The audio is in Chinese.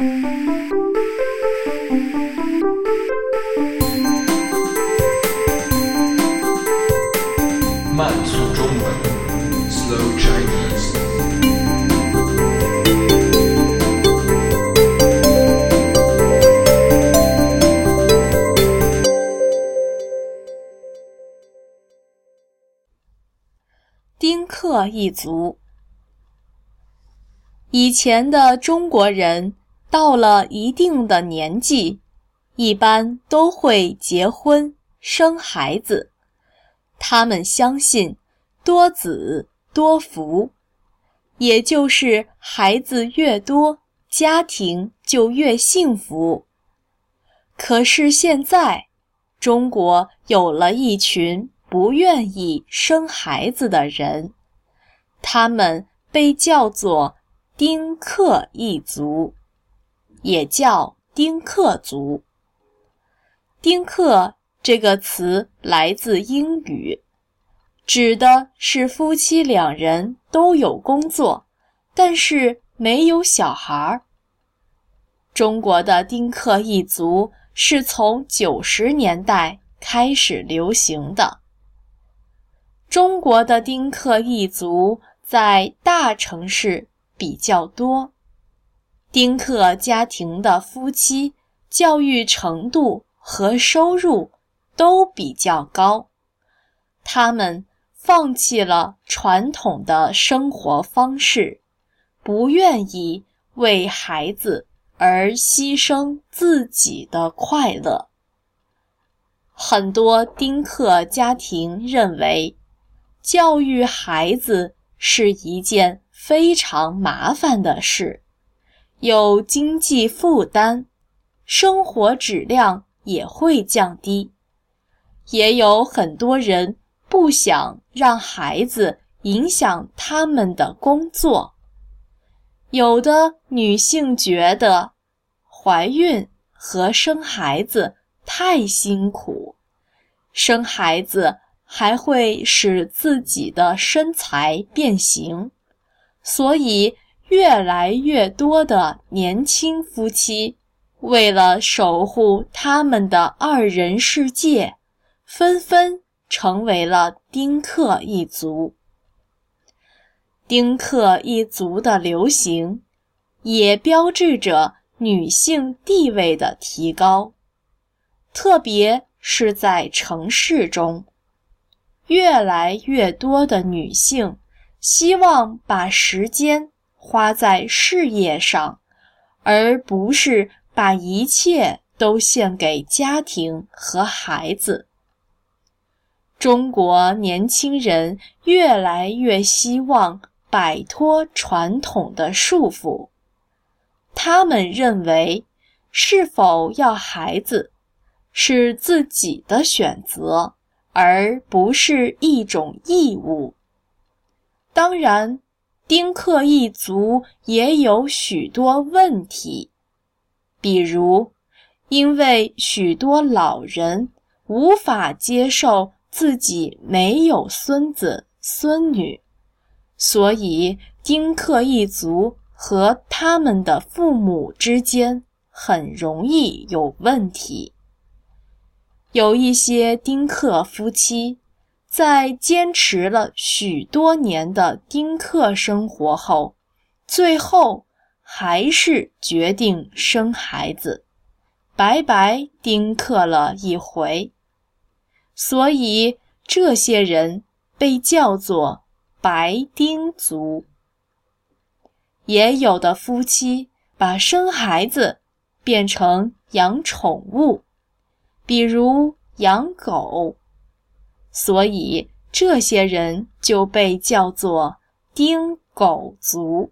慢速中文，Slow Chinese。丁克一族。以前的中国人到了一定的年纪，一般都会结婚生孩子。他们相信多子多福，也就是孩子越多，家庭就越幸福。可是现在，中国有了一群。不愿意生孩子的人，他们被叫做丁克一族，也叫丁克族。丁克这个词来自英语，指的是夫妻两人都有工作，但是没有小孩儿。中国的丁克一族是从九十年代开始流行的。中国的丁克一族在大城市比较多，丁克家庭的夫妻教育程度和收入都比较高，他们放弃了传统的生活方式，不愿意为孩子而牺牲自己的快乐。很多丁克家庭认为。教育孩子是一件非常麻烦的事，有经济负担，生活质量也会降低。也有很多人不想让孩子影响他们的工作。有的女性觉得怀孕和生孩子太辛苦，生孩子。还会使自己的身材变形，所以越来越多的年轻夫妻为了守护他们的二人世界，纷纷成为了丁克一族。丁克一族的流行，也标志着女性地位的提高，特别是在城市中。越来越多的女性希望把时间花在事业上，而不是把一切都献给家庭和孩子。中国年轻人越来越希望摆脱传统的束缚，他们认为，是否要孩子是自己的选择。而不是一种义务。当然，丁克一族也有许多问题，比如，因为许多老人无法接受自己没有孙子孙女，所以丁克一族和他们的父母之间很容易有问题。有一些丁克夫妻，在坚持了许多年的丁克生活后，最后还是决定生孩子，白白丁克了一回。所以这些人被叫做“白丁族”。也有的夫妻把生孩子变成养宠物。比如养狗，所以这些人就被叫做“丁狗族”。